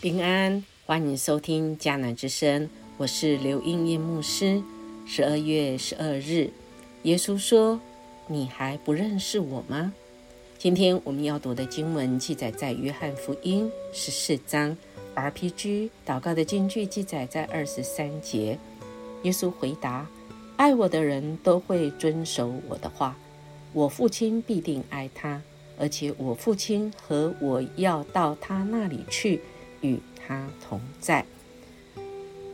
平安，欢迎收听迦南之声，我是刘英燕牧师。十二月十二日，耶稣说：“你还不认识我吗？”今天我们要读的经文记载在约翰福音十四章。RPG 祷告的经句记载在二十三节。耶稣回答：“爱我的人都会遵守我的话，我父亲必定爱他，而且我父亲和我要到他那里去。”与他同在。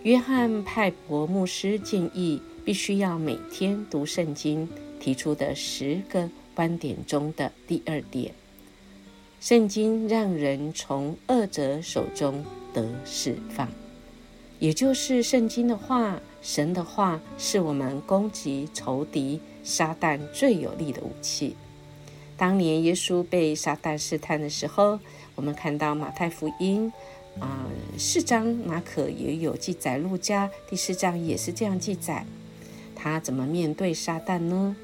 约翰派伯牧师建议，必须要每天读圣经，提出的十个观点中的第二点：圣经让人从恶者手中得释放，也就是圣经的话，神的话，是我们攻击仇敌撒旦最有力的武器。当年耶稣被撒旦试探的时候，我们看到马太福音。啊，四章马可也有记载，路加第四章也是这样记载。他怎么面对撒旦呢？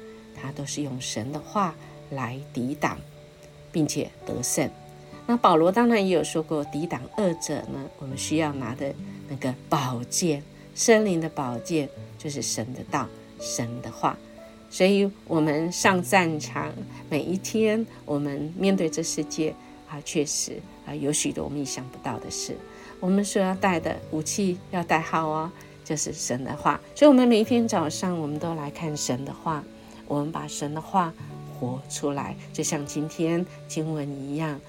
他都是用神的话来抵挡，并且得胜。那保罗当然也有说过，抵挡恶者呢，我们需要拿的那个宝剑，森林的宝剑就是神的道、神的话。所以，我们上战场，每一天，我们面对这世界。啊，确实啊，有许多我们意想不到的事。我们所要带的武器要带好哦，就是神的话。所以，我们每一天早上，我们都来看神的话，我们把神的话活出来，就像今天经文一样，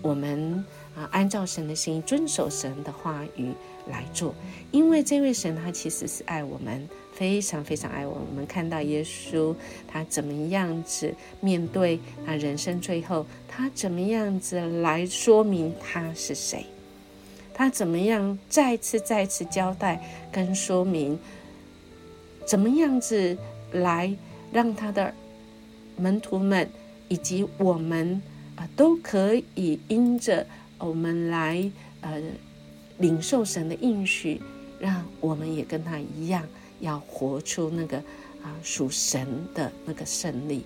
我们啊，按照神的心，遵守神的话语来做。因为这位神他其实是爱我们。非常非常爱我。我们看到耶稣，他怎么样子面对他人生最后，他怎么样子来说明他是谁？他怎么样再次再次交代跟说明？怎么样子来让他的门徒们以及我们啊都可以因着我们来呃领受神的应许，让我们也跟他一样。要活出那个啊属神的那个胜利。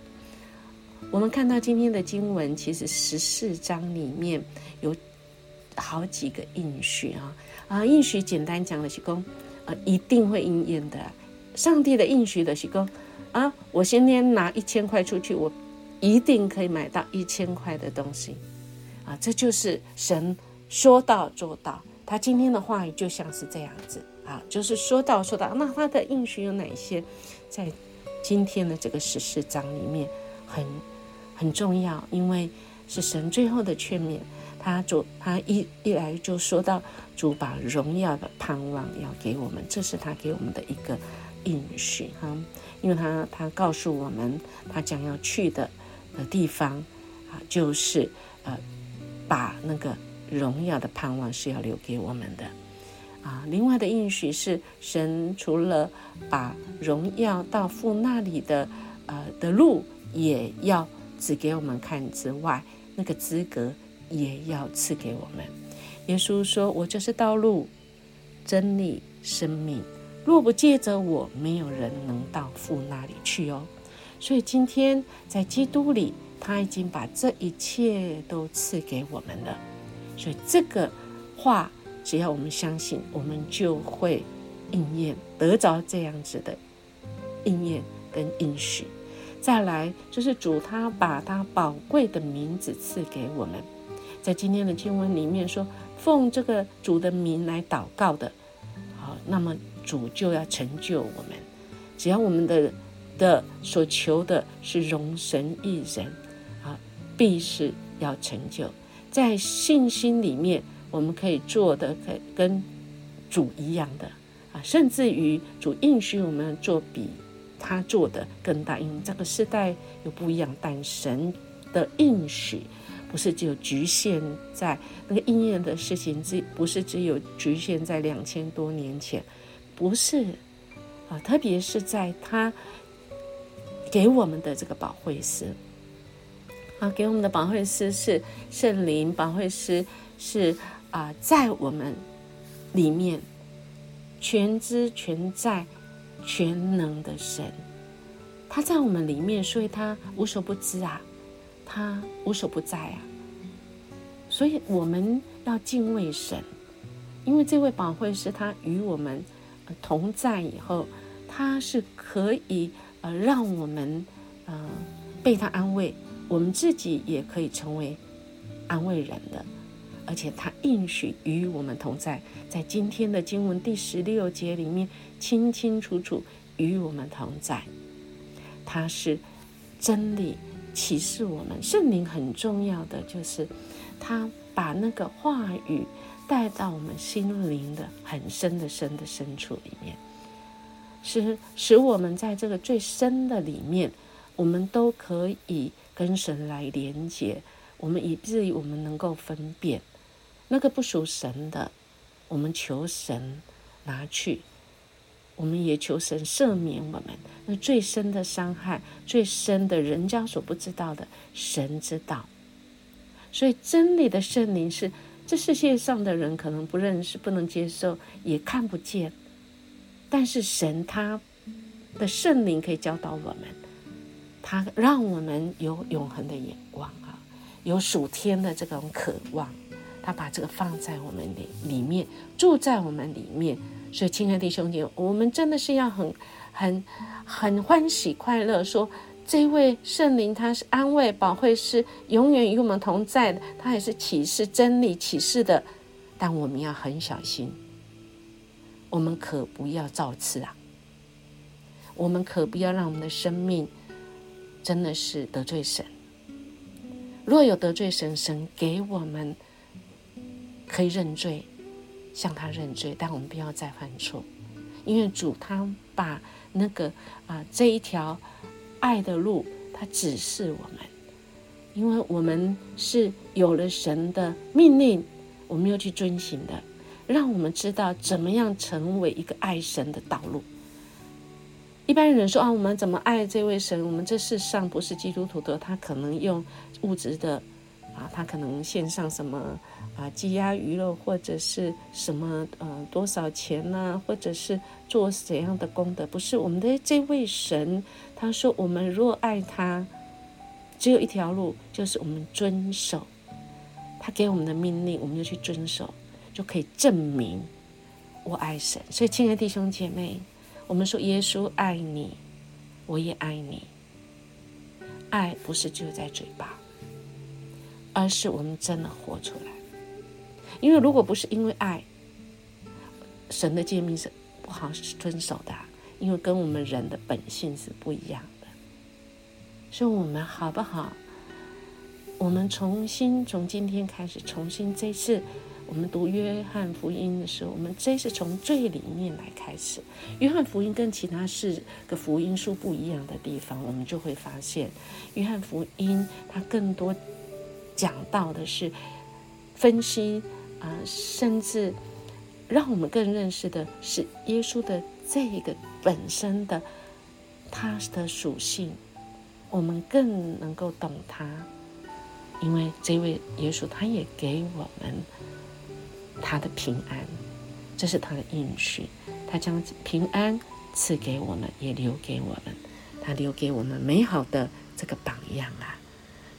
我们看到今天的经文，其实十四章里面有好几个应许啊啊应许简单讲的是说，啊一定会应验的。上帝的应许的是说，啊我今天拿一千块出去，我一定可以买到一千块的东西啊，这就是神说到做到。他今天的话语就像是这样子。啊，就是说到说到，那他的应许有哪些？在今天的这个十四章里面，很很重要，因为是神最后的劝勉。他主他一一来就说到主把荣耀的盼望要给我们，这是他给我们的一个应许哈。因为他他告诉我们，他将要去的的地方啊，就是呃，把那个荣耀的盼望是要留给我们的。啊，另外的应许是神除了把荣耀到父那里的呃的路也要指给我们看之外，那个资格也要赐给我们。耶稣说：“我就是道路、真理、生命，若不借着我，没有人能到父那里去哦。”所以今天在基督里，他已经把这一切都赐给我们了。所以这个话。只要我们相信，我们就会应验，得着这样子的应验跟应许。再来就是主他把他宝贵的名字赐给我们，在今天的经文里面说，奉这个主的名来祷告的，好，那么主就要成就我们。只要我们的的所求的是容神一人，啊，必是要成就，在信心里面。我们可以做的，可跟主一样的啊，甚至于主应许我们做比他做的更大。因为这个时代有不一样，但神的应许不是只有局限在那个应验的事情，只不是只有局限在两千多年前，不是啊，特别是在他给我们的这个保惠师，啊，给我们的保惠师是圣灵，保惠师是啊，在我们里面全知全在、全能的神，他在我们里面，所以他无所不知啊，他无所不在啊，所以我们要敬畏神，因为这位保惠师他与我们同在以后，他是可以呃让我们呃被他安慰。我们自己也可以成为安慰人的，而且他应许与我们同在，在今天的经文第十六节里面清清楚楚与我们同在。他是真理启示我们，圣灵很重要的就是他把那个话语带到我们心灵的很深的深的深处里面，使使我们在这个最深的里面，我们都可以。跟神来连接，我们以至于我们能够分辨那个不属神的，我们求神拿去；我们也求神赦免我们那最深的伤害、最深的人家所不知道的，神知道。所以真理的圣灵是这世界上的人可能不认识、不能接受、也看不见，但是神他的圣灵可以教导我们。他让我们有永恒的眼光啊，有属天的这种渴望。他把这个放在我们里里面，住在我们里面。所以，亲爱的弟兄姐妹，我们真的是要很、很、很欢喜快乐，说这位圣灵他是安慰、保惠师，永远与我们同在的。他也是启示真理、启示的。但我们要很小心，我们可不要造次啊！我们可不要让我们的生命。真的是得罪神。若有得罪神，神给我们可以认罪，向他认罪，但我们不要再犯错，因为主他把那个啊这一条爱的路，他指示我们，因为我们是有了神的命令，我们要去遵行的，让我们知道怎么样成为一个爱神的道路。一般人说啊，我们怎么爱这位神？我们这世上不是基督徒的，他可能用物质的啊，他可能献上什么啊，鸡鸭鱼肉，或者是什么呃多少钱呢？或者是做怎样的功德？不是我们的这位神，他说我们若爱他，只有一条路，就是我们遵守他给我们的命令，我们就去遵守，就可以证明我爱神。所以，亲爱的弟兄姐妹。我们说耶稣爱你，我也爱你。爱不是只有在嘴巴，而是我们真的活出来。因为如果不是因为爱，神的诫命是不好遵守的，因为跟我们人的本性是不一样的。所以，我们好不好？我们重新从今天开始，重新这次。我们读约翰福音的时候，我们这是从最里面来开始。约翰福音跟其他四个福音书不一样的地方，我们就会发现，约翰福音它更多讲到的是分析啊，甚至让我们更认识的是耶稣的这一个本身的他的属性，我们更能够懂他，因为这位耶稣他也给我们。他的平安，这是他的应许。他将平安赐给我们，也留给我们。他留给我们美好的这个榜样啊！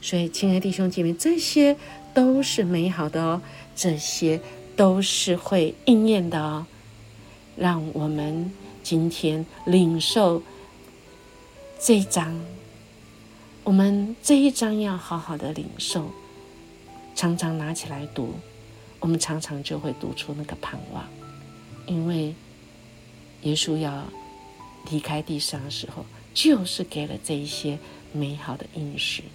所以，亲爱的弟兄姐妹，这些都是美好的哦，这些都是会应验的哦。让我们今天领受这一章，我们这一章要好好的领受，常常拿起来读。我们常常就会读出那个盼望，因为耶稣要离开地上的时候，就是给了这一些美好的应许，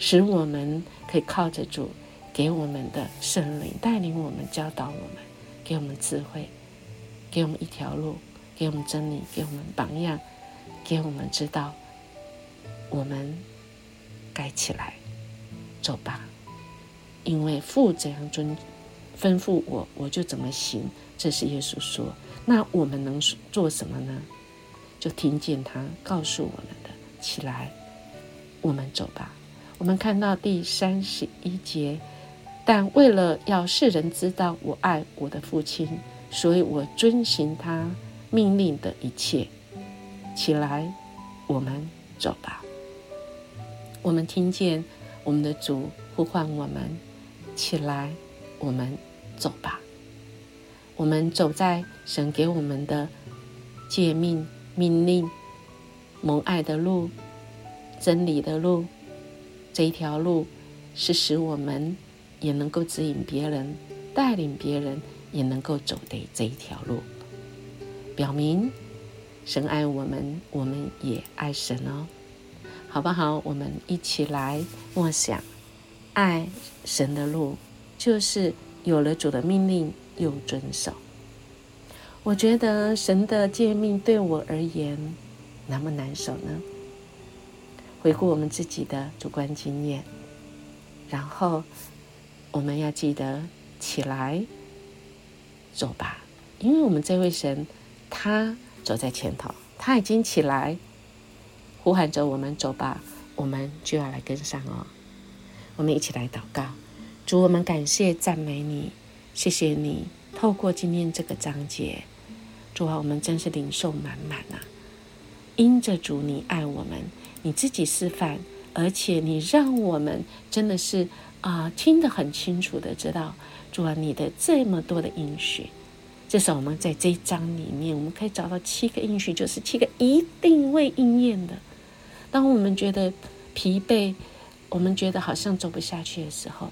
使我们可以靠着主给我们的圣灵带领我们、教导我们，给我们智慧，给我们一条路，给我们真理，给我们榜样，给我们知道我们该起来走吧。因为父怎样遵吩咐我，我就怎么行。这是耶稣说。那我们能做什么呢？就听见他告诉我们的：起来，我们走吧。我们看到第三十一节，但为了要世人知道我爱我的父亲，所以我遵行他命令的一切。起来，我们走吧。我们听见我们的主呼唤我们：起来，我们走吧。我们走在神给我们的诫命、命令、蒙爱的路、真理的路。这一条路是使我们也能够指引别人、带领别人，也能够走的这一条路。表明神爱我们，我们也爱神哦，好不好？我们一起来默想，爱神的路，就是有了主的命令。又遵守，我觉得神的诫命对我而言难不难守呢？回顾我们自己的主观经验，然后我们要记得起来走吧，因为我们这位神他走在前头，他已经起来呼喊着我们走吧，我们就要来跟上哦。我们一起来祷告，主，我们感谢赞美你。谢谢你透过今天这个章节，主啊，我们真是灵受满满呐！因着主你爱我们，你自己示范，而且你让我们真的是啊听得很清楚的知道，主啊，你的这么多的应许，至少我们在这一章里面，我们可以找到七个应许，就是七个一定会应验的。当我们觉得疲惫，我们觉得好像走不下去的时候，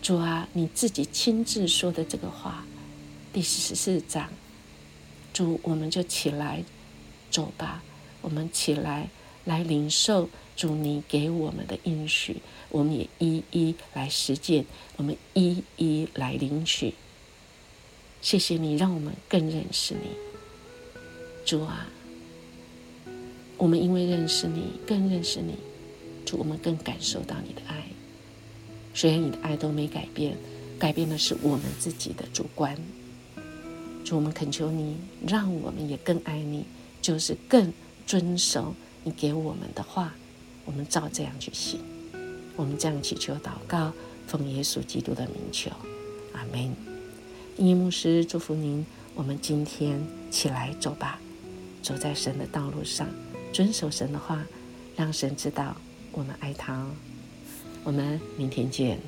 主啊，你自己亲自说的这个话，第十四章，主，我们就起来走吧，我们起来来领受主你给我们的应许，我们也一一来实践，我们一一来领取。谢谢你，让我们更认识你，主啊，我们因为认识你，更认识你，主，我们更感受到你的爱。虽然你的爱都没改变，改变的是我们自己的主观。主，我们恳求你，让我们也更爱你，就是更遵守你给我们的话。我们照这样去行。我们这样祈求祷告，奉耶稣基督的名求，阿门。音牧师祝福您。我们今天起来走吧，走在神的道路上，遵守神的话，让神知道我们爱他哦。我们明天见。